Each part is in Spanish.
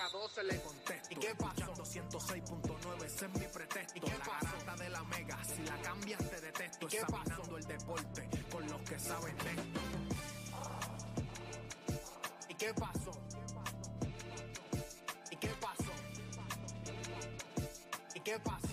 vieja 12 le contesto, ¿y qué pasó? 106.9, ese es mi pretexto, ¿y qué la garata de la mega, si la cambias te detesto, examinando el deporte con los que saben de esto. ¿Y qué pasó? ¿Y qué pasó? ¿Y qué pasó?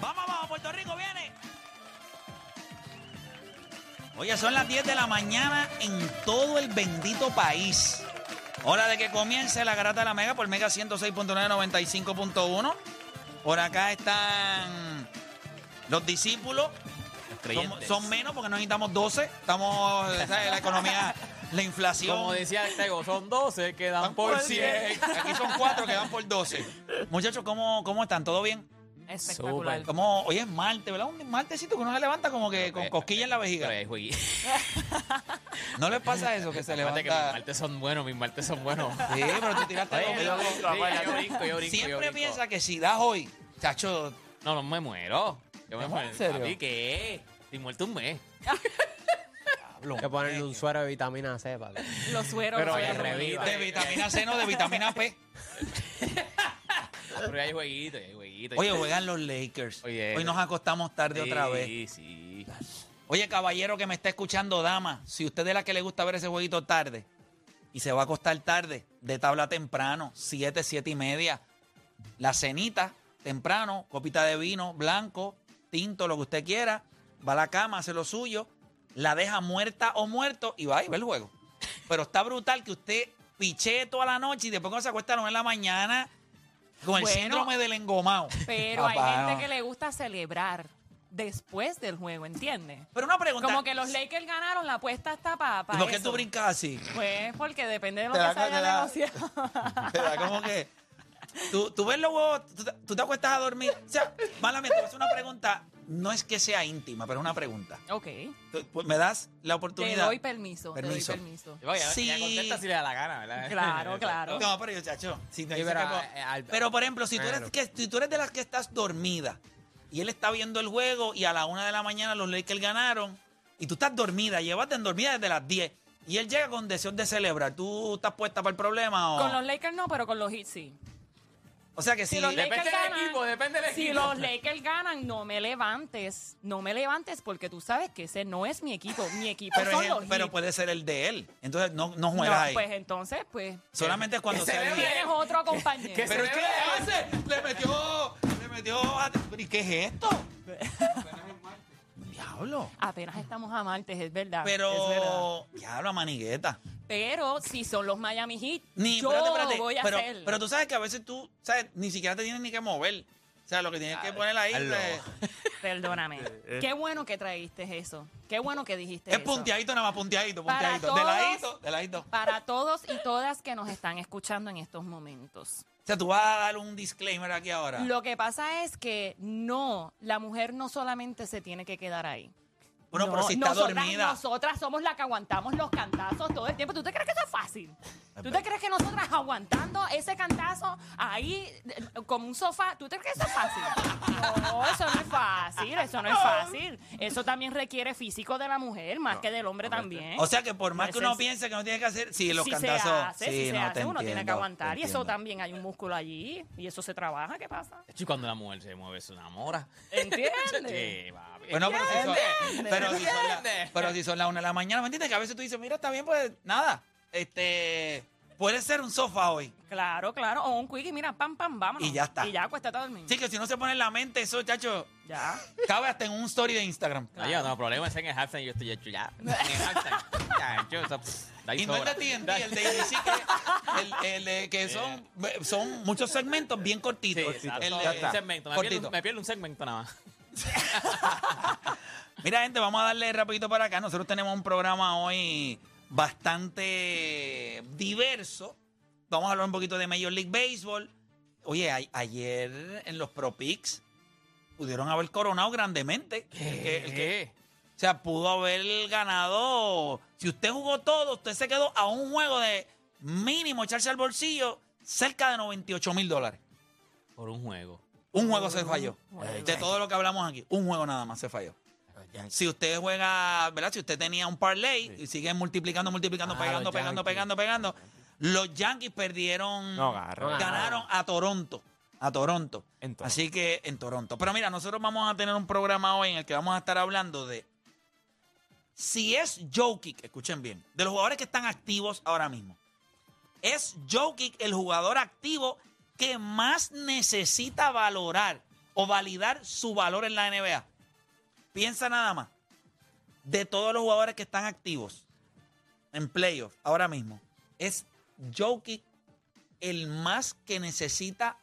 Vamos, vamos, Puerto Rico viene. Oye, son las 10 de la mañana en todo el bendito país. Hora de que comience la garata de la Mega por Mega 106.995.1. Por acá están los discípulos. Son, son menos porque no necesitamos 12. Estamos, ¿sabes? la economía, la inflación. Como decía el Tego, son 12 que dan por 100. Aquí son 4 que dan por 12. Muchachos, ¿cómo, cómo están? ¿Todo bien? Espectacular. Súper. Como hoy es martes, ¿verdad? Un martesito que uno se levanta como que con cosquilla en la vejiga. Pero, ¿No les pasa eso que se Fíjate que mis levanta? martes son buenos, mis martes son buenos. Sí, pero tú tiraste Oye, yo mismo. brinco, sí, yo brinco, yo brinco, yo Siempre brinco. piensa que si das hoy, chacho, No, no me muero. Yo me ¿En muero. serio? Papi, ¿qué? Estoy muerto un mes. Hay que ponerle un suero de vitamina C, papi. Los sueros. Pero reviva. De vitamina C, no de vitamina P. Pero hay jueguito, hay jueguito. Oye, juegan los Lakers. Oye, Hoy nos acostamos tarde otra vez. Sí, sí. Oye, caballero que me está escuchando, dama, si usted es la que le gusta ver ese jueguito tarde y se va a acostar tarde, de tabla temprano, 7, 7 y media, la cenita temprano, copita de vino, blanco, tinto, lo que usted quiera, va a la cama, hace lo suyo, la deja muerta o muerto y va y ve el juego. Pero está brutal que usted pichee toda la noche y después cuando se acuesta a las nueve de la mañana con el Bueno, síndrome del engomado. Pero Papá, hay gente no. que le gusta celebrar después del juego, ¿entiendes? Pero una pregunta. Como que los Lakers ganaron, la apuesta está para ¿Y por qué tú brincas así? Pues porque depende de lo Te que da- se haya te da- negociado. Que tú, tú ves los huevos, tú, te- tú te acuestas a dormir. O sea, malamente, te voy a hacer una pregunta. No es que sea íntima, pero es una pregunta. ok. Tú- pues, ¿Me das la Te oportunidad? doy permiso, Permiso. te doy permiso. Sí. ya contesta si le da la gana, ¿verdad? Claro, claro. No, pero yo, chacho. Si no Sí, dice pero, que eh, al- pero, por ejemplo, si tú, eres que, si tú eres de las que estás dormida y él está viendo el juego y a la una de la mañana los Lakers ganaron y tú estás dormida, llevaste en dormida desde las 10 y él llega con deseos de celebrar, ¿tú estás puesta para el problema o...? Con los Lakers no, pero con los Heat sí. O sea que si... Si los Depende Lakers del ganan, equipo, depende del si equipo. los Lakers ganan, no me levantes. No me levantes porque tú sabes que ese no es mi equipo. Mi equipo pero, son es los el- pero puede ser el de él. Entonces no, no No, juegas ahí. pues entonces, pues, Solamente es cuando que sea se el- vea tienes otro compañero. que se ¿Pero le qué vea. hace? Le metió, le metió a... ¿Y qué es esto? Diablo. Apenas estamos a martes, es verdad. es verdad. Pero, diablo, manigueta. Pero si son los Miami Heat, Ni, yo espérate, espérate, voy a pero, hacer. pero tú sabes que a veces tú, ¿sabes? Ni siquiera te tienes ni que mover. O sea, lo que tienes que poner ahí hazlo. es, Perdóname. Qué bueno que traíste eso. Qué bueno que dijiste es eso. punteadito nada más, punteadito, Para punteadito. De todos- ladito, de ladito. Para todos y todas que nos están escuchando en estos momentos. Sea, tú vas a dar un disclaimer aquí ahora. Lo que pasa es que no, la mujer no solamente se tiene que quedar ahí. Bueno, No, pero si está nosotras- dormida. Nosotras somos las que aguantamos los cantazos todo el tiempo. ¿Tú te crees que eso es fácil? ¿Tú te crees que nosotras aguantando ese cantazo ahí eh, como un sofá, ¿tú te crees que eso es fácil? No, eso no es fácil, eso no es fácil. Eso también requiere físico de la mujer, más que del hombre también. O sea que por más que uno piense que no tiene que hacer, sí, los si cantazos. se hace, sí, si se no, hace, te uno tiene que entiendo, aguantar. te Y eso entiendo. también hay un músculo allí. Y eso se trabaja, ¿qué pasa? Y cuando la mujer se mueve, se enamora. ¿Entiendes? Sí, papi. Bueno, pero si, son, ¿Entiendes? pero, si son la- pero si son las una de la mañana, ¿me entiendes? Que a veces tú dices, mira, está bien, pues nada. Este. Puede ser un sofá hoy. Claro, claro. O un quickie, mira, pam, pam, vámonos. Y ya está. Y ya acuéstate a dormir. Sí, que si no se pone en la mente, eso, chacho, Ya. cabe hasta en un story de Instagram. No, yo no, problema es en el halftime, yo estoy hecho ya. En el halftime. Ya, yo, eso, Y no el de TNT, el de ABC, que, el, el son, son muchos segmentos bien Sí, cortitos. exacto. El de- Un segmento. Me pierdo, cortito. me pierdo un segmento nada más. Mira, gente, vamos a darle rapidito para acá. Nosotros tenemos un programa hoy bastante diverso. Vamos a hablar un poquito de Major League Baseball. Oye, a- ayer en los Pro Picks pudieron haber coronado grandemente. El que- el que- ¿Qué? o sea, pudo haber ganado. Si usted jugó todo, usted se quedó a un juego de mínimo echarse al bolsillo cerca de 98 mil dólares. Por un juego. Un juego se falló. juego. De todo lo que hablamos aquí, un juego nada más se falló. Si usted juega, ¿verdad? Si usted tenía un parlay y sigue multiplicando, multiplicando, Ah, pegando, pegando, pegando, pegando, los Yankees perdieron, No, ganaron a Toronto. A Toronto. En Toronto. Así que en Toronto. Pero mira, nosotros vamos a tener un programa hoy en el que vamos a estar hablando de si es Jokic, escuchen bien, de los jugadores que están activos ahora mismo. ¿Es Jokic el jugador activo que más necesita valorar o validar su valor en la NBA? Piensa nada más. De todos los jugadores que están activos en playoffs ahora mismo, ¿es Jokic el más que necesita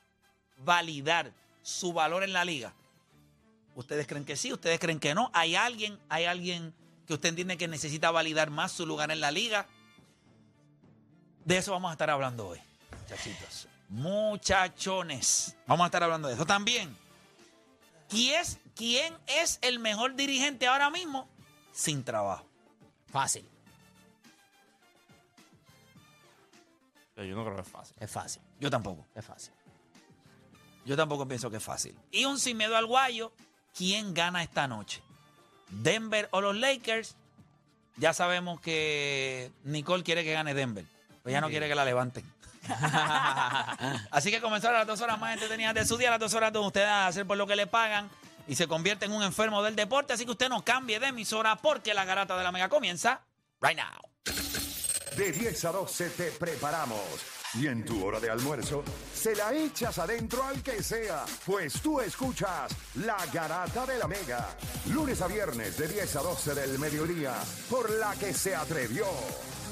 validar su valor en la liga? ¿Ustedes creen que sí? ¿Ustedes creen que no? ¿Hay alguien, hay alguien que usted entiende que necesita validar más su lugar en la liga? De eso vamos a estar hablando hoy, muchachitos. Muchachones. Vamos a estar hablando de eso también. ¿Quién es, ¿Quién es el mejor dirigente ahora mismo sin trabajo? Fácil. Yo no creo que es fácil. Es fácil. Yo tampoco. Es fácil. Yo tampoco pienso que es fácil. Y un sin miedo al guayo, ¿quién gana esta noche? ¿Denver o los Lakers? Ya sabemos que Nicole quiere que gane Denver. Pues ya no quiere que la levanten. Así que comenzaron las dos horas más entretenidas de su día, las dos horas donde ustedes hacer por lo que le pagan y se convierte en un enfermo del deporte. Así que usted no cambie de emisora porque la garata de la mega comienza right now. De 10 a 12 te preparamos. Y en tu hora de almuerzo, se la echas adentro al que sea, pues tú escuchas La Garata de la Mega. Lunes a viernes de 10 a 12 del mediodía, por la que se atrevió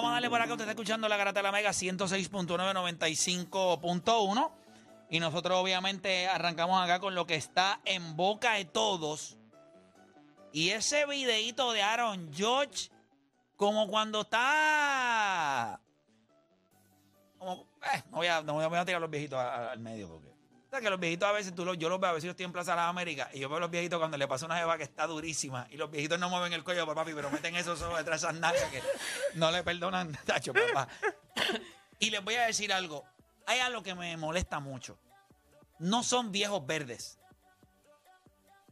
Vamos a darle por acá. Usted está escuchando la Garata de la Mega 106.995.1. Y nosotros, obviamente, arrancamos acá con lo que está en boca de todos. Y ese videíto de Aaron George, como cuando está. Eh, no, voy a, no voy a- tirar los viejitos al medio. Porque, o sea, que los viejitos a veces, tú los, yo los veo, a veces yo estoy en Plaza de las Américas y yo veo a los viejitos cuando le pasa una jeva que está durísima y los viejitos no mueven el cuello, pues, papi, pero meten esos ojos detrás de esas nalgas que no le perdonan, tacho, papá. Y les voy a decir algo. Hay algo que me molesta mucho. No son viejos verdes.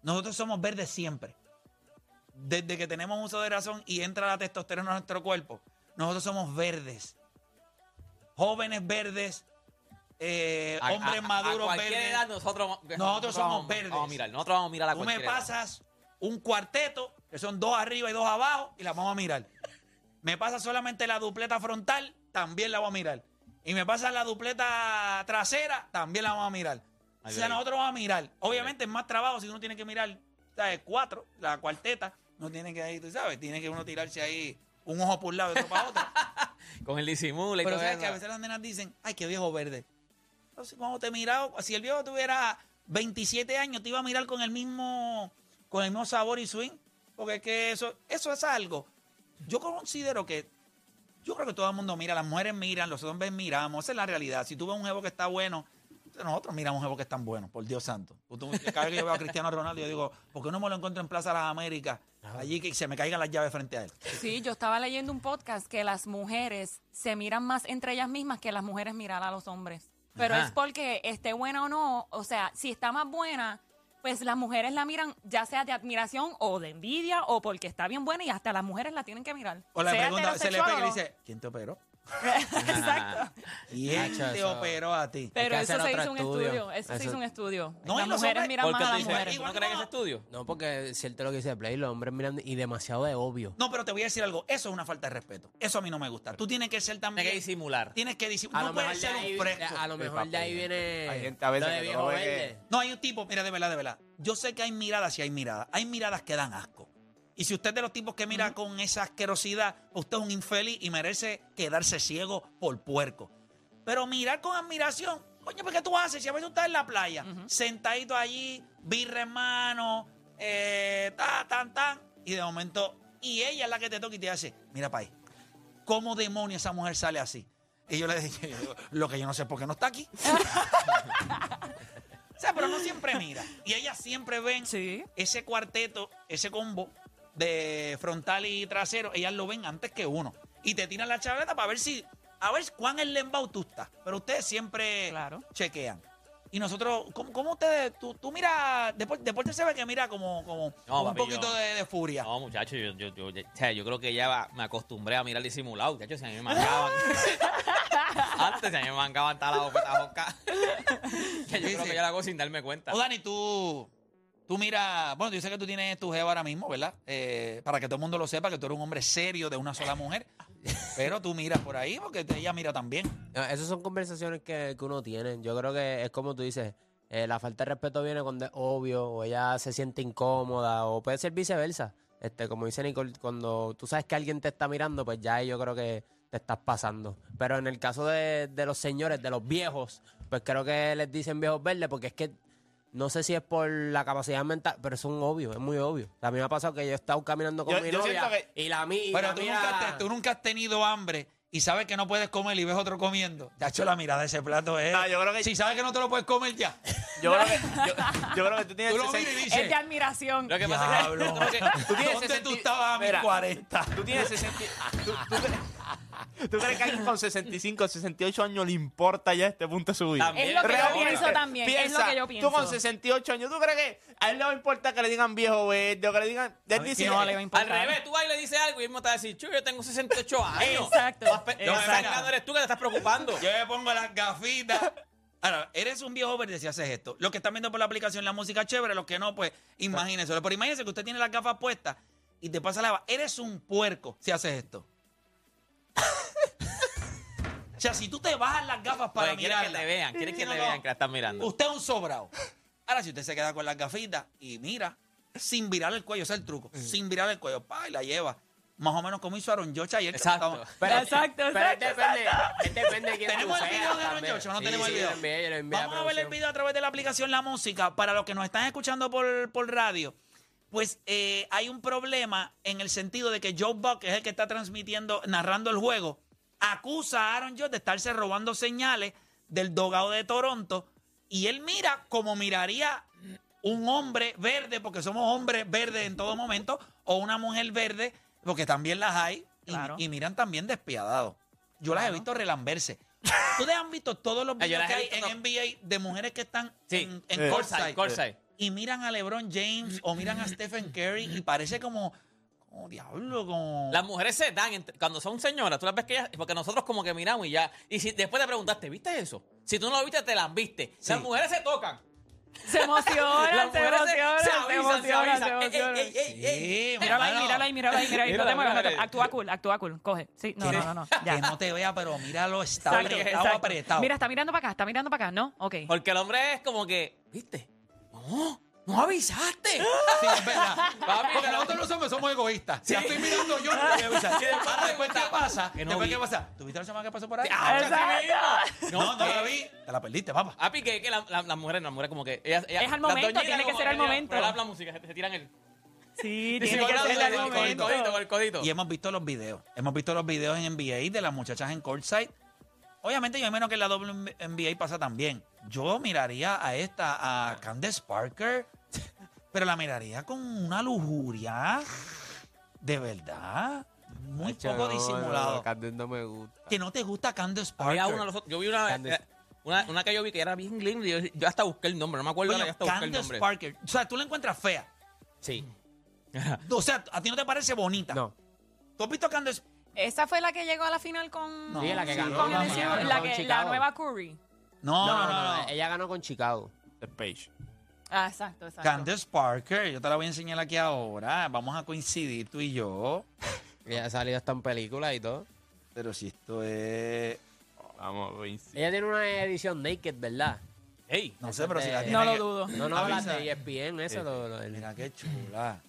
Nosotros somos verdes siempre. Desde que tenemos uso de razón y entra la testosterona en nuestro cuerpo, nosotros somos verdes. Jóvenes verdes, eh, A- hombres a- maduros verdes. edad nosotros, Nosotros somos vamos, verdes. Vamos a mirar, nosotros vamos a mirar a Tú me edad. pasas un cuarteto, que son dos arriba y dos abajo, y la vamos a mirar. Me pasa solamente la dupleta frontal, también la vamos a mirar. Y me pasa la dupleta trasera, también la vamos a mirar. O sea, nosotros vamos a mirar. Obviamente es más trabajo si uno tiene que mirar ¿sabes? cuatro, la cuarteta. No tiene que ahí, tú sabes, tiene que uno tirarse ahí un ojo por un lado y otro para otro. Con el disimula y Pero todo sabes que a veces las nenas dicen, ay, qué viejo verde. Entonces, cuando te miraba, si el viejo tuviera 27 años, te iba a mirar con el mismo, con el mismo sabor y swing. Porque es que eso, eso es algo. Yo considero que, yo creo que todo el mundo mira, las mujeres miran, los hombres miramos, esa es la realidad. Si tú ves un jevo que está bueno, nosotros miramos un jevo que están buenos, por Dios santo. Cada vez que yo veo a Cristiano Ronaldo, yo digo, ¿por qué no me lo encuentro en Plaza de las Américas? Allí que se me caigan las llaves frente a él. Sí, yo estaba leyendo un podcast que las mujeres se miran más entre ellas mismas que las mujeres miran a los hombres. Pero Ajá. es porque esté buena o no, o sea, si está más buena, pues las mujeres la miran ya sea de admiración o de envidia o porque está bien buena y hasta las mujeres la tienen que mirar. O la Sea pregunta, se le heterosexual pega y o le no. dice, ¿quién te operó? Exacto. ¿Quién Nacho, te eso- operó a ti? Pero que eso hacer se otro hizo un estudio. estudio. Eso, se Eso- hizo un estudio. No, y las los mujeres hombres- miran ¿Por más a tú las dices? mujeres. ¿Tú no crees en ese estudio? No, porque es cierto lo que dice Play, los hombres miran y demasiado de obvio. No, pero te voy a decir algo. Eso es una falta de respeto. Eso a mí no me gusta. Tú tienes que ser también. Tienes que disimular. Tienes que disi- A No lo puedes mejor de ser ahí, un fresco. a lo mejor de ahí viene Hay gente a veces lo de que tú viejo lo ves que- verde. No, hay un tipo, mira, de verdad, de verdad. Yo sé que hay miradas y hay miradas. Hay miradas que dan asco. Y si usted es de los tipos que mira con esa asquerosidad, usted es un infeliz y merece quedarse ciego por puerco. Pero mirar con admiración, coño, ¿por qué tú haces? Si a veces tú estás en la playa, sentadito allí, birra en mano, eh, ta, tan, tan, y de momento, y ella es la que te toca y te hace, mira, país, ¿cómo demonios esa mujer sale así? Y yo le dije, lo que yo no sé por qué no está aquí. O sea, pero no siempre mira. Y ellas siempre ven Sí. ese cuarteto, ese combo de frontal y trasero, ellas lo ven antes que uno. Y te tiran la chavaleta para ver si, a ver cuán en lembao tú estás. Pero ustedes siempre Claro. chequean. Y nosotros, ¿cómo, cómo ustedes, tú, tú miras, deporte, deporte se ve que mira como, como No, un papi, poquito yo- de, de furia. No, muchacho, yo, yo, yo, o sea, yo creo que ya va- me acostumbré a mirar disimulado. Muchachos, si a mí me mangaban. Antes, si a mí me mangaban hasta la boca. que yo Sí, creo sí. que ya la hago sin darme cuenta. O Dani, tú, tú mira, bueno, yo sé que tú tienes tu jeva ahora mismo, ¿verdad? Eh, para que todo el mundo lo sepa, que tú eres un hombre serio de una sola mujer. Pero tú miras por ahí porque ella mira también. Esas son conversaciones que, que uno tiene. Yo creo que es como tú dices, eh, la falta de respeto viene cuando es obvio o ella se siente incómoda o puede ser viceversa. Este, como dice Nicole, cuando tú sabes que alguien te está mirando, pues ya ahí yo creo que te estás pasando. Pero en el caso de, de los señores, de los viejos, pues creo que les dicen viejos verdes porque es que no sé si es por la capacidad mental, pero es un obvio, es muy obvio. A mí me ha pasado que yo he estado caminando con Yo- mi yo novia que- y la y Pero la tú nunca, te- tú nunca has tenido hambre y sabes que no puedes comer y ves otro comiendo. Te ha hecho la mirada de ese plato, ¿eh? No, yo creo que- Si sabes que no te lo puedes comer ya. Yo creo que, yo, yo creo que tú tienes Tú lo 60 miras y Es de admiración. Lo que pasa es que, diablo. Tú tienes ¿Dónde 60 tú estabas a mis Mira. 40? Tú tienes 60. ¿Tú, tú crees, tú crees que a alguien con 65, 68 años le importa ya este punto de su vida? También. Es lo que yo pienso también. es lo que yo pienso. Tú con 68 años, ¿tú crees que a él le va a importar que le digan viejo verde o que le digan. Él dice, no le va a al importar. revés, tú vas y le dices algo y él me va a decir, yo tengo 68 años. Exacto. Está mirando eres tú que te estás preocupando. Yo me pongo las gafitas. Ahora, eres un viejo verde si haces esto. Los que están viendo por la aplicación la música chévere, los que no, pues imagínense. Pero imagínense que usted tiene las gafas puestas y te pasa la va. Eres un puerco si haces esto. O sea, si tú te bajas las gafas para Porque quieren que mirar. te vean, quieren que No, te no. vean que la están mirando. Usted es un sobrado. Ahora, si usted se queda con las gafitas y mira, sin virar el cuello, ese es el truco. Sin virar el cuello, pa, y la lleva. Más o menos como hizo Aaron George ayer. que Exacto. estaba- Pero- Exacto, Pero exacto, es depende, es depende de quién ¿Tenemos el video de Aaron o no Sí, tenemos el video? lo envié, yo lo envié Vamos a ver el video a través de la aplicación La Música. Para los que nos están escuchando por, por radio, pues eh, hay un problema en el sentido de que Joe Buck, que es el que está transmitiendo, narrando el juego, acusa a Aaron George de estarse robando señales del dogado de Toronto. Y él mira como miraría un hombre verde, porque somos hombres verdes en todo momento, o una mujer verde, porque también las hay, y, Claro. y miran también despiadados. Yo las he visto relamberse. ¿Ustedes han visto todos los Ah, videos que hay en NBA de mujeres que están Sí. en, en Sí. courtside? Y miran a LeBron James o miran a Stephen Curry y parece como, como diablo, como... Las mujeres se dan entre- cuando son señoras, tú las ves que ellas, porque nosotros como que miramos y ya. Y si después te preguntaste, ¿viste eso? Si tú no lo viste, te las viste. Sí. Las mujeres se tocan. Se emocionan, Las se mujeres emocionan, se emocionan, se emocionan. ey, ey, ey, ey. Sí, Míralo ahí, mano. míralo ahí, ahí, ahí. No Mírala, te muevas, no te- mírala. actúa cool, actúa cool. Coge. Sí, no, no, no, no. Ya. Que no te vea, pero míralo, está apretado, apretado. Mira, está mirando para acá, está mirando para acá, ¿no? Ok. Porque el hombre es como que, ¿viste? No, no avisaste. Sí, es verdad. Papi, Porque nosotros los hombres somos egoístas. Si la estoy mirando yo, no te voy a avisar. Ahora, después, ¿qué pasa? que no después, vi. ¿qué pasa? ¿Tuviste la semana que pasó por ahí? Ah, Exacto. No, no la vi. Te la perdiste, papá. Papi, que, que la- la- las mujeres, las mujeres como que... Ellas, ellas- Es al las momento, doñitas tiene que como ser al ellas, momento. pero la, la música, se, se tiran el... Sí, Sí, tiene que con ser el codito, con el momento. codito, con el codito. Y hemos visto los videos. Hemos visto los videos en NBA de las muchachas en courtside. Obviamente, yo menos que en la WNBA pasa también. Yo miraría a esta, a Candace Parker, pero la miraría con una lujuria de verdad. Muy poco no, disimulado. No, Candace no me gusta. que no te gusta Candace Parker. Había una, yo vi una, Candace. eh, una, una que yo vi que era bien linda yo, yo hasta busqué el nombre, no me acuerdo, ahora, ya hasta busqué el Candace nombre. Parker. O sea, tú la encuentras fea. Sí. O sea, a ti no te parece bonita. No. ¿Tú has visto a Candace? Esa fue la que llegó a la final con. No. Sí, la que Sí, ganó. con el- la, que, la nueva Curry. No, No, no, no, no. Ella ganó con Chicago. The Page. Ah, exacto, exacto. Candace Parker, yo te la voy a enseñar aquí ahora. Vamos a coincidir tú y yo. Ella ha salido hasta en películas y todo. Pero si esto es. Vamos, Vince. Ella tiene una edición naked, ¿verdad? Ey, No sé, pero de- si la No tiene lo que- dudo. No, no, la de ESPN, eso lo, lo del- Mira qué chula.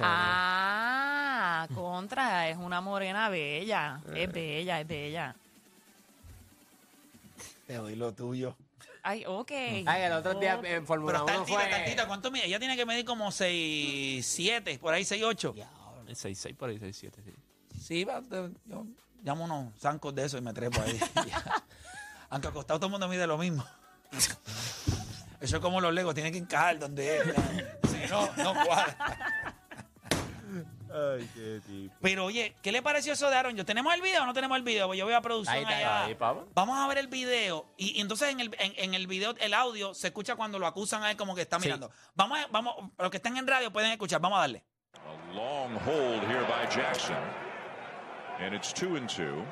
Ah, contra, es una morena bella. Es bella, es bella. Te doy lo tuyo. Ay, ok. Ay, el otro día en Pero Fórmula está 1 altita, está fue... altita. ¿Cuánto mide? Ella tiene que medir como 6, 7, por ahí 6, 8. 6-6 por ahí, 6-7, sí. Sí, va, te- yo llamo unos zancos de eso y me trepo ahí. Ya. Aunque acostado todo el mundo mide lo mismo. Eso es como los legos, tienen que encajar donde es. ya. Si no, no cuadra. Ay, qué tipo. Pero oye, ¿qué le pareció eso de Aaron? ¿Yo tenemos el video o no tenemos el video? Pues yo voy a producción Ahí está, allá. ahí, papá. Vamos a ver el video. Y, y entonces en el, en, en el video, el audio, se escucha cuando lo acusan a él como que está mirando. Vamos, a- vamos, los que están en radio pueden escuchar. Vamos a darle. A long hold here by Jackson. And it's two and two.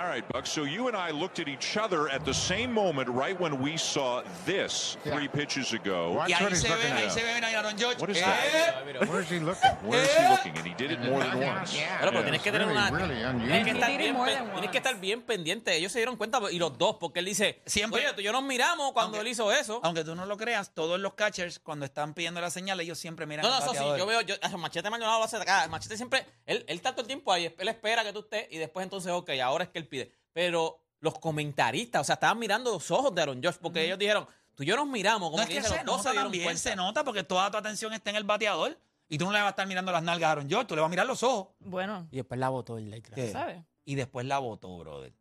All right, Buck. So you and I looked at each other at the same moment right when we saw this three pitches ago. Watch what ahí he's looking ahí at. What is Eh, that? Where is he looking? Where is he looking? And he did it more than once. Bueno, pero tienes que tener really, una. really tienes, que unusual. estar bien, pendiente. Ellos se dieron cuenta, y los dos, porque él dice: Siempre- Oye, tú y yo nos miramos cuando Aunque- él hizo eso. Aunque tú no lo creas, todos los catchers, cuando están pidiendo la señal, ellos siempre miran No, no, al eso sí, yo veo, yo, Machete Maldonado lo hace acá. Machete siempre, él, él está todo el tiempo ahí, él espera que tú estés y después entonces, ok, ahora es que él pide. Pero los comentaristas, o sea, estaban mirando los ojos de Aaron Josh porque ellos dijeron, tú y yo nos miramos, como No es que se los dos nota se dieron también, cuenta. se nota porque toda tu atención está en el bateador y tú no le vas a estar mirando las nalgas a Aaron George, tú le vas a mirar los ojos. Bueno, Y después la votó el Lakers. ¿sabes? Y después la votó, brother.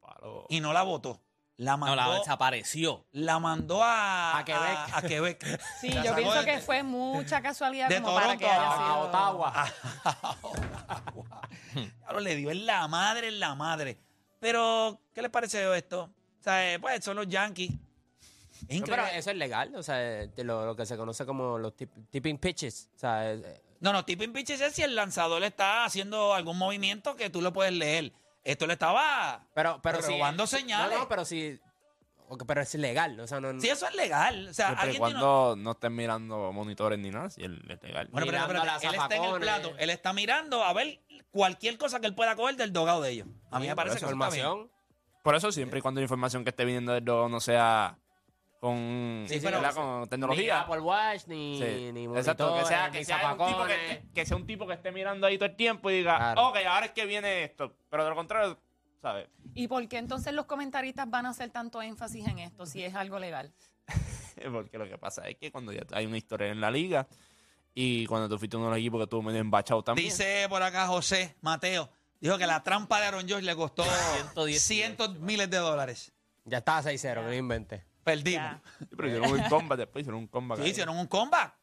Palo. Y no la votó. La No, mandó, la desapareció. la mandó a, A Quebec. A, a Quebec. Sí, La yo pienso de- que fue mucha casualidad de como para que haya a- sido. A Ottawa. Claro, le dio en la madre, en la madre. Pero, ¿qué les pareció esto? O sea, eh, pues son los Yankees. Es No, pero eso es legal, o sea, de lo, lo que se conoce como los tip- tipping pitches. O sea, eh, No, no, tipping pitches es si el lanzador está haciendo algún movimiento que tú lo puedes leer. Esto le estaba pero, pero si- robando señales. No, no, pero si. Ok, pero es legal, o sea, no. Sí, eso es legal. O sea, Siempre y alguien tiene- cuando no estén mirando monitores ni nada, si él es legal. Bueno, pero mirando las él está en el zafacones. plato. Él está mirando a ver cualquier cosa que él pueda coger del dogado de ellos. A mí me parece que eso está bien. información. Por eso, siempre y cuando la información que esté viniendo del dogo no sea con, Sí, pero- ¿verdad? con Ni tecnología. Apple Watch, ni, Sí. ni Exacto, que sea, que, ni sea un tipo que, zafacones. que- que sea un tipo que esté mirando ahí todo el tiempo y diga, Claro. ok, ahora es que viene esto. Pero de lo contrario, ¿sabes? ¿Y por qué entonces los comentaristas van a hacer tanto énfasis en esto si es algo legal? Porque lo que pasa es que cuando ya hay una historia en la liga y cuando tú fuiste uno de los equipos que estuvo medio embachado también. Dice por acá José Mateo. Dijo que la trampa de Aaron George le costó 110 cientos miles de dólares. Ya estaba 6-0, que no inventé. Perdimos. Sí, pero hicieron un combat después, hicieron un combat. Sí, hicieron un comeback.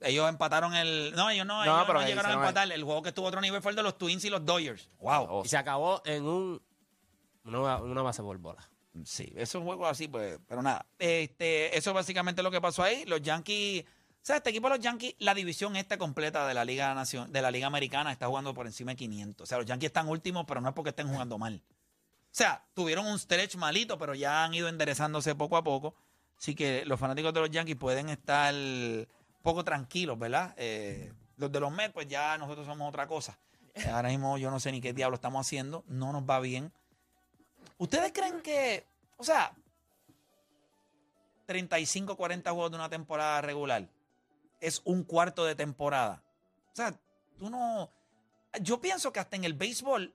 Ellos empataron el. No, ellos no, No, ellos pero no llegaron a el- empatar. El juego que estuvo a otro nivel fue el de los Twins y los Dodgers. Wow. Y se acabó en un. Una, una base por bola. Sí, esos juegos así, pues, pero nada. Este, eso es básicamente lo que pasó ahí. Los Yankees, o sea, este equipo de los Yankees, la división esta completa de la Liga Nación, de la Liga Americana está jugando por encima de 500. O sea, los Yankees están últimos, pero no es porque estén jugando mal. O sea, tuvieron un stretch malito, pero ya han ido enderezándose poco a poco. Así que los fanáticos de los Yankees pueden estar poco tranquilos, ¿verdad? Eh, los de los Mets, pues ya nosotros somos otra cosa. Ahora mismo yo no sé ni qué diablo estamos haciendo, no nos va bien. ¿Ustedes creen que, o sea, 35, 40 juegos de una temporada regular es un cuarto de temporada? O sea, tú no... Yo pienso que hasta en el béisbol,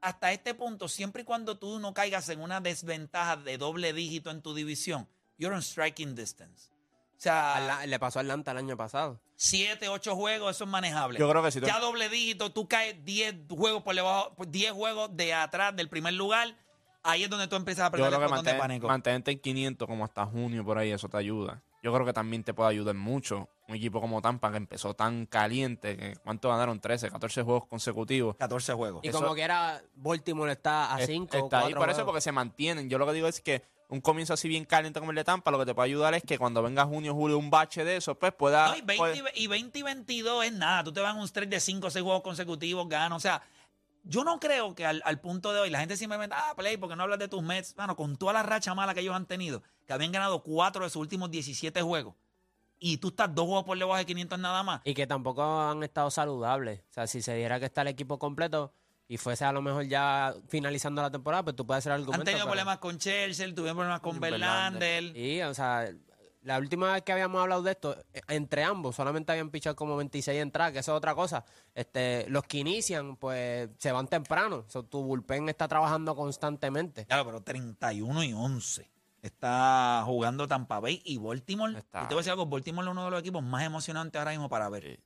hasta este punto, siempre y cuando tú no caigas en una desventaja de doble dígito en tu división, you're on striking distance. O sea, Le pasó a Atlanta el año pasado. 7, 8 juegos, eso es manejable. Yo creo que sí. Ya doble dígito, tú caes 10 juegos por debajo, pues, 10 juegos de atrás del primer lugar. Ahí es donde tú empiezas a Yo aprender creo el que botón de pánico. mantenerte en 500 como hasta junio por ahí, eso te ayuda. Yo creo que también te puede ayudar mucho. Un equipo como Tampa que empezó tan caliente, que ¿cuánto ganaron? 13, 14 juegos consecutivos. 14 juegos. Y Eso- como que era, Baltimore está a Es- 5. Está ahí por eso, porque se mantienen. Yo lo que digo es que un comienzo así bien caliente como el de Tampa, lo que te puede ayudar es que cuando venga junio, julio, un bache de eso, pues pueda... No, y, 20, puede- y ve- y 20 y 22 es nada. Tú te vas en un stretch de 5 o 6 juegos consecutivos, ganas. O sea, yo no creo que al, al punto de hoy la gente simplemente, ah, Play, porque no hablas de tus Mets? Bueno, con toda la racha mala que ellos han tenido, que habían ganado 4 de sus últimos 17 juegos, y tú estás dos juegos por debajo de 500 nada más. Y que tampoco han estado saludables. O sea, si se diera que está el equipo completo y fuese a lo mejor ya finalizando la temporada, pues tú puedes hacer argumento. Han tenido pero- problemas con Chelsea, tuvieron problemas con. Verlander. Y, o sea, la última vez que habíamos hablado de esto, eh, entre ambos solamente habían pichado como 26 entradas, que eso es otra cosa. Este, los que inician, pues se van temprano. O sea, tu bullpen está trabajando constantemente. Claro, pero 31 y 11. Está jugando Tampa Bay y Baltimore. Está. Y te voy a decir algo, Baltimore es uno de los equipos más emocionantes ahora mismo para ver.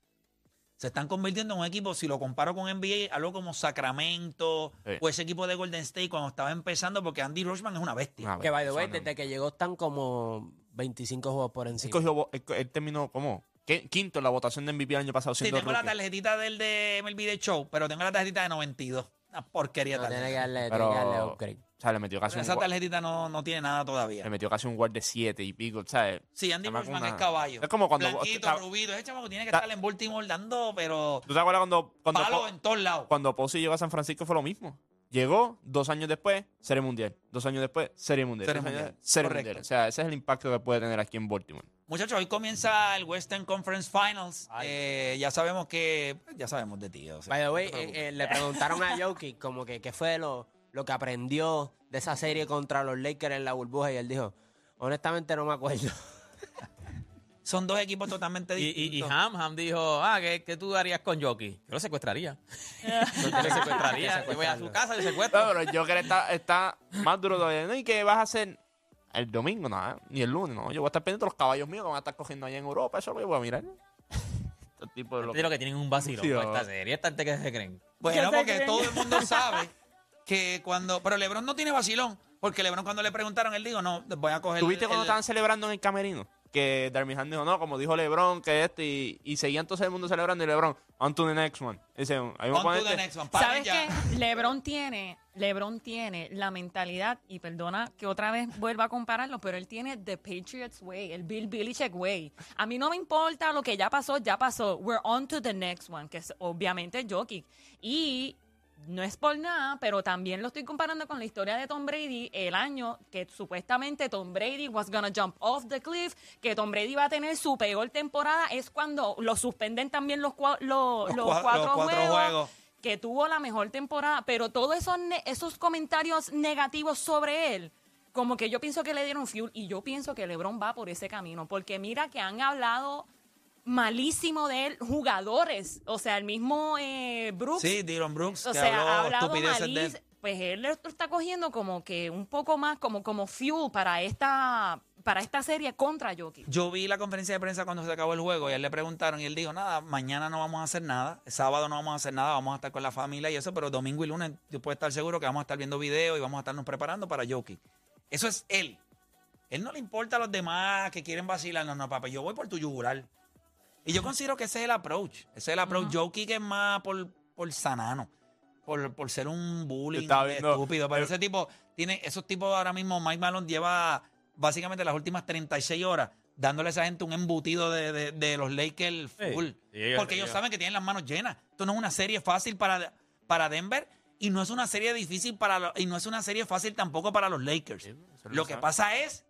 Se están convirtiendo en un equipo, si lo comparo con NBA, algo como Sacramento Sí. o ese equipo de Golden State cuando estaba empezando, porque Andy Rochman es una bestia. Ah, Que, by the way, desde que llegó están como 25 juegos por encima. cogió él, él terminó como Qu- quinto en la votación de MVP el año pasado Sí, tengo la tarjetita del de MLB The Show, pero tengo la tarjetita de 92. Una porquería No, tarjeta. tiene que darle, Pero- tiene que darle upgrade. O sea, le metió casi Pero esa tarjetita no, no tiene nada todavía. le metió casi un guard de 7 y pico, ¿sabes? Sí, Andy Rochman una- es caballo. Es como cuando- Blanquito, rubito. Ese chamaco tiene que ta- estar en Baltimore dando, pero ¿Tú te acuerdas cuando, cuando, palo Po- en todos lados. cuando Posey llegó a San Francisco fue lo mismo? Llegó dos años después, Serie Mundial. Dos años después, Serie Mundial. Serie Mundial. después, Serie Correcto. Mundial. O sea, ese es el impacto que puede tener aquí en Baltimore. Muchachos, hoy comienza el Western Conference Finals. Eh, ya sabemos que. Ya sabemos de ti. o sea, By the way, eh, eh, le preguntaron a Jokic como que qué fue lo, lo que aprendió de esa serie contra los Lakers en la burbuja y él dijo, honestamente no me acuerdo. Son dos equipos totalmente Y, y, y distintos. Ham, Ham dijo, ah, ¿qué, qué tú harías con Jockey? Yo lo secuestraría. Yo lo secuestraría. Yo voy a su casa y lo secuestro. No, pero Joker está, está más duro todavía. ¿no? ¿Y qué vas a hacer el domingo? Nada, ni el lunes, no. Yo voy a estar pendiente de los caballos míos que van a estar cogiendo allá en Europa. Eso es lo que voy a mirar. Estos tipos de creo que tienen un vacilo Sí, esta serie. Esta gente que se creen. Bueno, ¿Qué se porque creen? todo el mundo sabe que cuando. Pero LeBron no tiene vacilón. Porque LeBron, cuando le preguntaron, él dijo: No, voy a coger. ¿Tuviste el- cuando el- estaban celebrando en el camerino? Que Darmihan dijo, no, como dijo LeBron, que este, y, y seguían todo el mundo celebrando, y LeBron, on to the next one. Dice, ahí On to the ponerte- next one. ¿Sabes qué? LeBron tiene, LeBron tiene la mentalidad, y perdona que otra vez vuelva a compararlo, pero él tiene the Patriots way, el Bill Belichick way. A mí no me importa lo que ya pasó, ya pasó. We're on to the next one, que es obviamente Jokic. Y no es por nada, pero también lo estoy comparando con la historia de Tom Brady, el año que supuestamente Tom Brady was gonna jump off the cliff, que Tom Brady va a tener su peor temporada, es cuando lo suspenden también los, cua- lo- Los los cua- cuatro, los cuatro juegos, juegos. que tuvo la mejor temporada, pero todos esos, esos comentarios negativos sobre él, como que yo pienso que le dieron fuel y yo pienso que LeBron va por ese camino, porque mira que han hablado malísimo de él jugadores, o sea, el mismo eh, Brooks, Sí, Dylan Brooks. o que sea, ha habló hablado de él. malísimo, pues él lo está cogiendo como que un poco más como como fuel para esta para esta serie contra Jokic. Yo vi la conferencia de prensa cuando se acabó el juego y a él le preguntaron y él dijo, nada, mañana no vamos a hacer nada, sábado no vamos a hacer nada, vamos a estar con la familia y eso, pero domingo y lunes yo puedo estar seguro que vamos a estar viendo videos y vamos a estarnos preparando para Jokic. Eso es él. Él no le importa a los demás que quieren vacilar, no, no, papá, yo voy por tu yugular. Y yo considero que ese es el approach. Ese es el approach. Jokic es más por, por sanano. Por, por ser un bullying viendo- estúpido. Pero ese tipo tiene esos tipos ahora mismo, Mike Malone lleva básicamente las últimas 36 horas dándole a esa gente un embutido de, de- de los Lakers full. Sí, porque ellos ellos- saben que tienen las manos llenas. Esto no es una serie fácil para, para Denver y no es una serie difícil para y no es una serie fácil tampoco para los Lakers. lo Lo que pasa es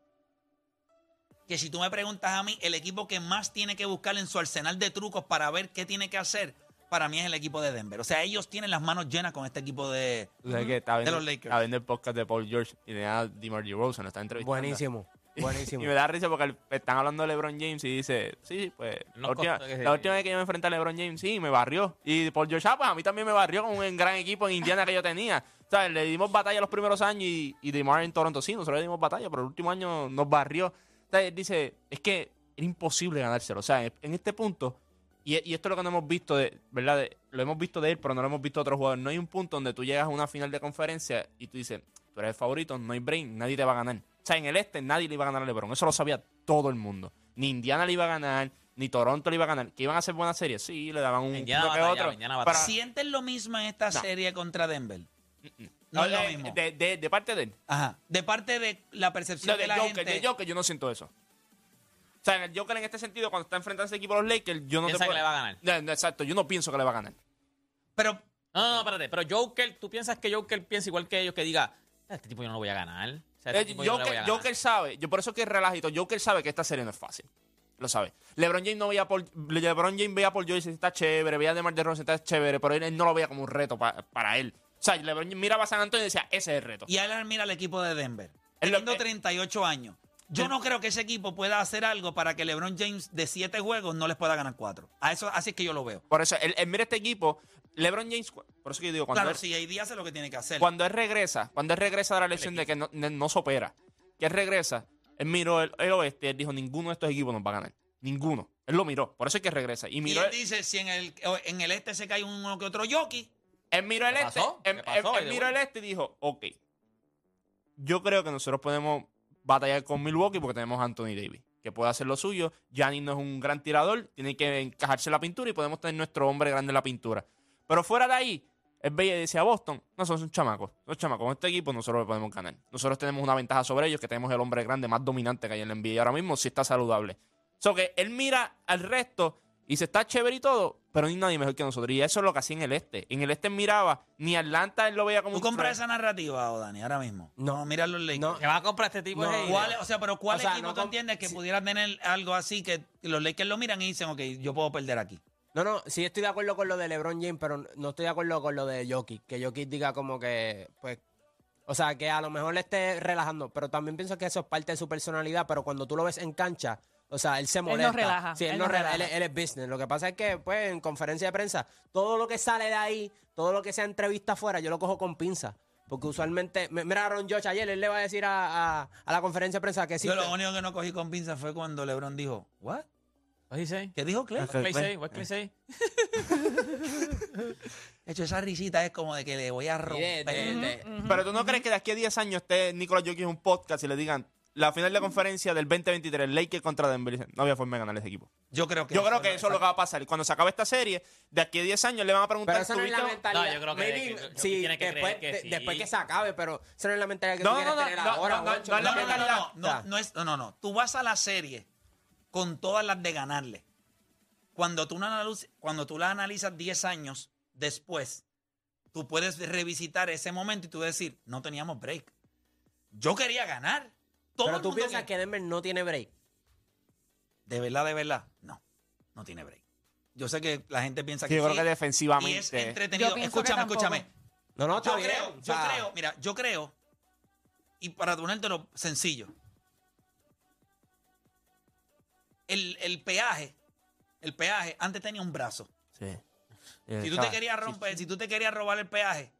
que si tú me preguntas a mí, el equipo que más tiene que buscar en su arsenal de trucos para ver qué tiene que hacer, para mí es el equipo de Denver. O sea, ellos tienen las manos llenas con este equipo de... Que De viendo, los Lakers. estaba viendo el podcast de Paul George y tenía a DeMar DeRozan, lo está entrevistando. Buenísimo, buenísimo. Y me da risa porque están hablando de LeBron James y dice, sí, pues Nos la última, costó que- la última vez que yo me enfrenté a LeBron James, sí, me barrió. Y Paul George, ah, pues a mí también me barrió con un gran equipo en Indiana que yo tenía. O sea, le dimos batalla los primeros años y, y DeMar en Toronto sí, nosotros le dimos batalla, pero el último año nos barrió. Él dice, es que era imposible ganárselo. O sea, en este punto, y, y esto es lo que no hemos visto, de, ¿verdad? De- lo hemos visto de él, pero no lo hemos visto de otros jugadores. No hay un punto donde tú llegas a una final de conferencia y tú dices, tú eres el favorito, no hay brain, nadie te va a ganar. O sea, en el este nadie le iba a ganar a LeBron. Eso lo sabía todo el mundo. Ni Indiana le iba a ganar, ni Toronto le iba a ganar. ¿Que iban a hacer buenas series? Sí, le daban un Indiana punto que otro. Indiana Para- ¿Sienten lo mismo en esta No. serie contra Denver? No es lo Eh, mismo. De, de- de parte de él. Ajá. De parte de la percepción No, de de la Joker, gente... de Joker, yo no siento eso. O sea, en el Joker en este sentido, cuando está enfrentando a ese equipo de los Lakers, yo no te Piensa que puedo- le va a ganar. No, no, exacto, yo no pienso que le va a ganar. Pero No, no, no, espérate. Pero Joker, ¿tú piensas que Joker piensa igual que ellos que diga, "Ah, este tipo yo no lo voy a ganar? O sea, este Eh, tipo yo no le voy Joker, a ganar"? Joker sabe, yo por eso que es relajito. Joker sabe que esta serie no es fácil. Lo sabe. LeBron James no veía por LeBron James veía por Joyce está chévere, veía a DeMar DeRozan está chévere, pero él, él no lo veía como un reto pa- para él. O sea, LeBron miraba a San Antonio y decía, ese es el reto. Y él mira al equipo de Denver. Teniendo eh, 38 años. Yo no creo que ese equipo pueda hacer algo para que LeBron James de 7 juegos no les pueda ganar 4. A eso, así es que yo lo veo. Por eso, él, él mira este equipo, LeBron James, por eso que yo digo, cuando, claro, él, si AD hace lo que tiene que hacer. cuando él regresa, cuando él regresa de la lección de que no, no, no se opera, que él regresa, él miró el, el oeste y él dijo, ninguno de estos equipos nos va a ganar. Ninguno. Él lo miró, por eso es que regresa. Y y miró, él dice, si en el, en el este se cae uno que otro jockey, Él miró el ¿Qué este. Él, ¿Qué pasó, él- miró el este y dijo, ok. Yo creo que nosotros podemos batallar con Milwaukee porque tenemos a Anthony Davis, que puede hacer lo suyo. Giannis no es un gran tirador, tiene que encajarse en la pintura y podemos tener nuestro hombre grande en la pintura. Pero fuera de ahí, él veía y decía a Boston, no, son, chamacos. Son chamacos. Con este equipo nosotros le podemos ganar. Nosotros tenemos una ventaja sobre ellos, que tenemos el hombre grande más dominante que hay en la NBA ahora mismo, si está saludable. So que él mira al resto y se está chévere y todo, pero ni nadie mejor que nosotros. Y eso es lo que hacía en el este. En el este miraba, ni Atlanta él lo veía como ¿tú un compras esa narrativa, o Dani, ahora mismo? No. mira los Lakers. No. ¿Qué va a comprar este tipo No, de ¿Cuál- o sea, pero ¿cuál O sea, equipo no tú entiendes que sí. pudiera tener algo así que los Lakers lo miran y dicen, ok, yo puedo perder aquí? No, no, sí estoy de acuerdo con lo de LeBron James, pero no estoy de acuerdo con lo de Jokic. Que Jokic diga como que, pues, o sea, que a lo mejor le esté relajando, pero también pienso que eso es parte de su personalidad, pero cuando tú lo ves en cancha, o sea, él se no molesta. relaja, Sí, él, él no no relaja, relaja. Él, él es business. Lo que pasa es que, pues, en conferencia de prensa, todo lo que sale de ahí, todo lo que sea entrevista afuera, yo lo cojo con pinza. Porque usualmente, me- mira a Aaron Josh ayer, él le va a decir a, a- a la conferencia de prensa que sí. Yo lo único que no cogí con pinza fue cuando LeBron dijo, ¿what? What he say? ¿Qué dijo Clay? What Clay say? What Clay say? De hecho, esa risita es como de que le voy a romper. de- de- Pero tú no crees que de aquí a 10 años esté Nicolas Jokic en un podcast y le digan la final de conferencia del 2023, Lakers contra Denver. No había forma de ganar ese equipo. Yo creo que Yo creo que eso es lo que va a pasar. Y cuando se acabe esta serie, de aquí a 10 años le van a preguntar Pero esa no es la ¿tuviste- mentalidad. No, yo creo que- Maybe, que- sí, tiene que después, creer que de- sí. después que se acabe, pero esa no es la mentalidad que No, tú quieres no, no, tener no, ahora, no, no, no No, no, no, no, no, no, es, no, no, no. Tú vas a la serie con todas las de ganarle. Cuando tú, la cuando tú la analizas 10 años después, tú puedes revisitar ese momento y tú decir, no teníamos break. Yo quería ganar. Todo Pero el tú mundo piensas que Denver no tiene break. De verdad, de verdad, no. No tiene break. Yo sé que la gente piensa Sí, que yo creo sí, que Y es defensivamente. entretenido. Yo Escúchame, escúchame. No, no, está Yo bien. creo, yo creo, mira, yo creo, y para ponértelo sencillo, el, el peaje, el peaje antes tenía un brazo. Sí. Si tú te querías romper, si tú te querías robar el peaje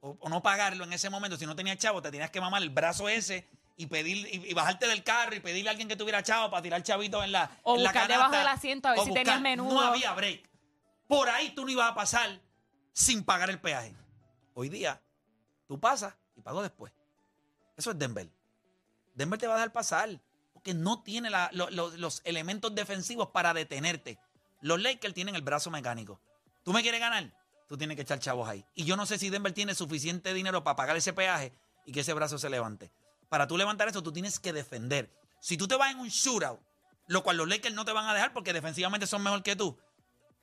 o, o no pagarlo en ese momento, si no tenías chavo, te tenías que mamar el brazo ese y pedir y, y bajarte del carro y pedirle a alguien que tuviera chavo para tirar chavitos en la O en la buscar canasta, debajo del asiento a ver si tenías menudo. No había break. Por ahí tú no ibas a pasar sin pagar el peaje. Hoy día tú pasas y pago después. Eso es Denver. Denver te va a dejar pasar porque no tiene la- lo- lo- los elementos defensivos para detenerte. Los Lakers tienen el brazo mecánico. ¿Tú me quieres ganar? Tú tienes que echar chavos ahí. Y yo no sé si Denver tiene suficiente dinero para pagar ese peaje y que ese brazo se levante. Para tú levantar eso, tú tienes que defender. Si tú te vas en un shootout, lo cual los Lakers no te van a dejar porque defensivamente son mejor que tú,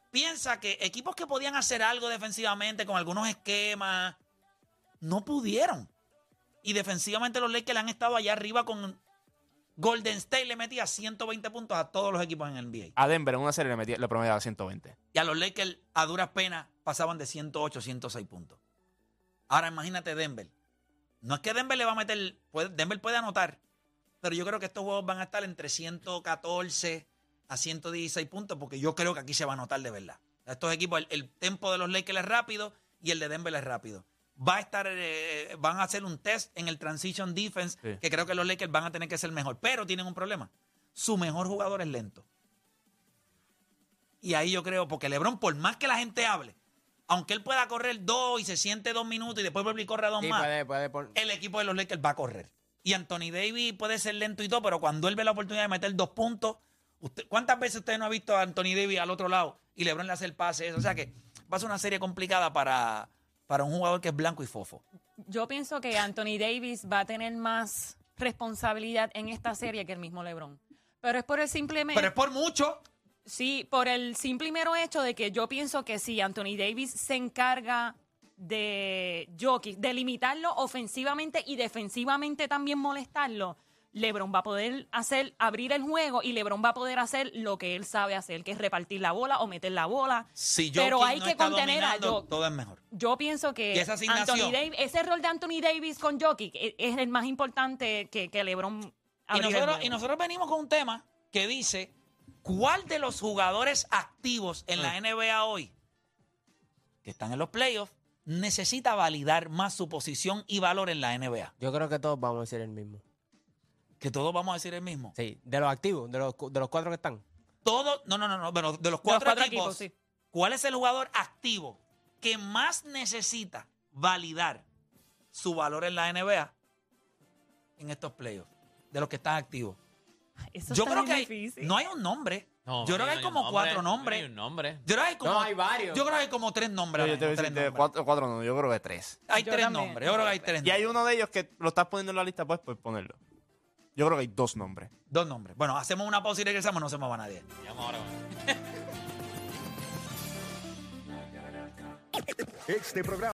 piensa que equipos que podían hacer algo defensivamente con algunos esquemas, no pudieron. Y defensivamente los Lakers han estado allá arriba con Golden State, le metía 120 puntos a todos los equipos en el NBA. A Denver en una serie le, metía, le promediaba 120. Y a los Lakers a duras penas pasaban de 108, 106 puntos. Ahora imagínate Denver. No es que Denver le va a meter, puede- Denver puede anotar, pero yo creo que estos juegos van a estar entre 114 a 116 puntos porque yo creo que aquí se va a anotar de verdad. Estos equipos, el, el tempo de los Lakers es rápido y el de Denver es rápido. Va a estar, eh, van a hacer un test en el transition defense Sí. que creo que los Lakers van a tener que ser mejor, pero tienen un problema. Su mejor jugador es lento. Y ahí yo creo, porque LeBron, por más que la gente hable, aunque él pueda correr dos y se siente dos minutos y después vuelve y corre dos Sí, más, puede, puede pon- el equipo de los Lakers va a correr. Y Anthony Davis puede ser lento y todo, pero cuando él ve la oportunidad de meter dos puntos, usted, ¿cuántas veces usted no ha visto a Anthony Davis al otro lado y LeBron le hace el pase? Eso? O sea que va a ser una serie complicada para, para un jugador que es blanco y fofo. Yo pienso que Anthony Davis va a tener más responsabilidad en esta serie que el mismo LeBron. Pero es por el simple me- Pero es por mucho. Sí, por el simple y mero hecho de que yo pienso que si Anthony Davis se encarga de Jokic, de limitarlo ofensivamente y defensivamente también molestarlo, LeBron va a poder hacer, abrir el juego y LeBron va a poder hacer lo que él sabe hacer, que es repartir la bola o meter la bola. Si Pero hay no que contener a Jokic. todo es mejor. Yo pienso que Y esa asignación. Anthony Davis, ese rol de Anthony Davis con Jokic e- es el más importante que, que LeBron Y nosotros, y nosotros venimos con un tema que dice, ¿cuál de los jugadores activos en la NBA hoy, que están en los playoffs, necesita validar más su posición y valor en la NBA? Yo creo que todos vamos a decir el mismo. Que todos vamos a decir el mismo. Sí, de los activos, de los, cu- de los cuatro que están. Todos, no, no, no, no, pero de los De los cuatro, cuatro equipos, equipos, sí. ¿cuál es el jugador activo que más necesita validar su valor en la NBA en estos playoffs? De los que están activos. Eso Yo está creo que bien hay- difícil. no hay un nombre. No, Yo creo que hay como cuatro nombre, no nombres. hay un nombre. Yo creo que hay como, No, hay varios. Yo creo que hay como tres nombres. Yo ahora te voy a mismo, decir tres de nombres. cuatro, cuatro no, yo creo que tres. Hay Yo tres también. nombres. Yo creo que hay tres Y hay uno de ellos que lo estás poniendo en la lista, pues, pues ponerlo. Yo creo que hay dos nombres. Dos nombres. Bueno, hacemos una pausa y regresamos. No se mueva nadie. Llama ahora. Este programa